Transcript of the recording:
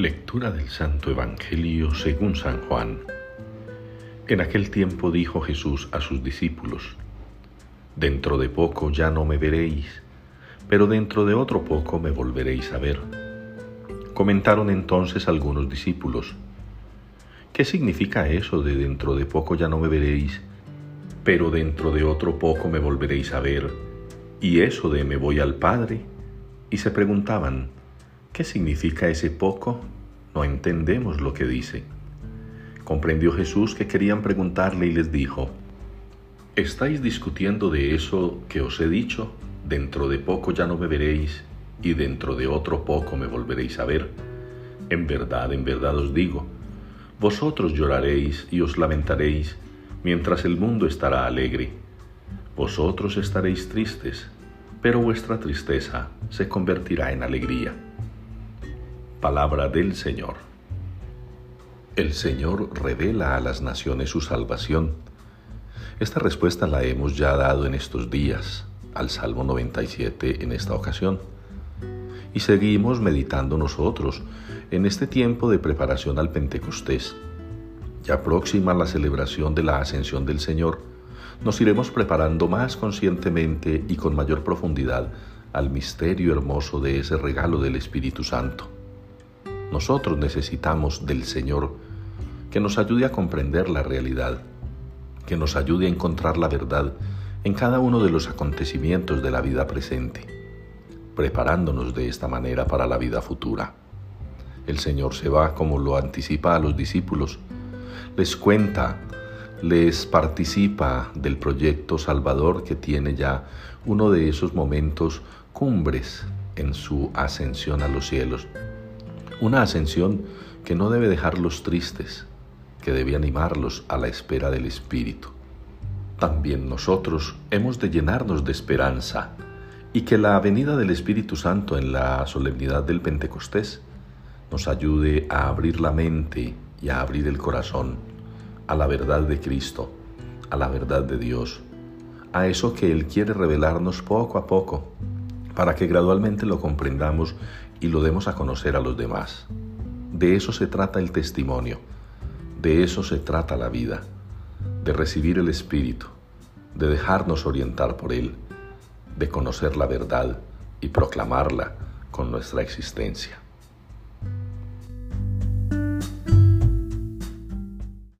Lectura del Santo Evangelio según San Juan. En aquel tiempo dijo Jesús a sus discípulos, Dentro de poco ya no me veréis, pero dentro de otro poco me volveréis a ver. Comentaron entonces algunos discípulos, ¿qué significa eso de dentro de poco ya no me veréis, pero dentro de otro poco me volveréis a ver? Y eso de me voy al Padre. Y se preguntaban, ¿Qué significa ese poco? No entendemos lo que dice. Comprendió Jesús que querían preguntarle y les dijo, ¿estáis discutiendo de eso que os he dicho? Dentro de poco ya no me veréis y dentro de otro poco me volveréis a ver. En verdad, en verdad os digo, vosotros lloraréis y os lamentaréis, mientras el mundo estará alegre. Vosotros estaréis tristes, pero vuestra tristeza se convertirá en alegría. Palabra del Señor. El Señor revela a las naciones su salvación. Esta respuesta la hemos ya dado en estos días, al Salmo 97 en esta ocasión. Y seguimos meditando nosotros en este tiempo de preparación al Pentecostés. Ya próxima la celebración de la ascensión del Señor, nos iremos preparando más conscientemente y con mayor profundidad al misterio hermoso de ese regalo del Espíritu Santo. Nosotros necesitamos del Señor que nos ayude a comprender la realidad, que nos ayude a encontrar la verdad en cada uno de los acontecimientos de la vida presente, preparándonos de esta manera para la vida futura. El Señor se va como lo anticipa a los discípulos, les cuenta, les participa del proyecto salvador que tiene ya uno de esos momentos cumbres en su ascensión a los cielos una ascensión que no debe dejarlos tristes, que debe animarlos a la espera del Espíritu. También nosotros hemos de llenarnos de esperanza y que la venida del Espíritu Santo en la solemnidad del Pentecostés nos ayude a abrir la mente y a abrir el corazón a la verdad de Cristo, a la verdad de Dios, a eso que Él quiere revelarnos poco a poco, para que gradualmente lo comprendamos y lo demos a conocer a los demás. De eso se trata el testimonio, de eso se trata la vida, de recibir el Espíritu, de dejarnos orientar por Él, de conocer la verdad y proclamarla con nuestra existencia.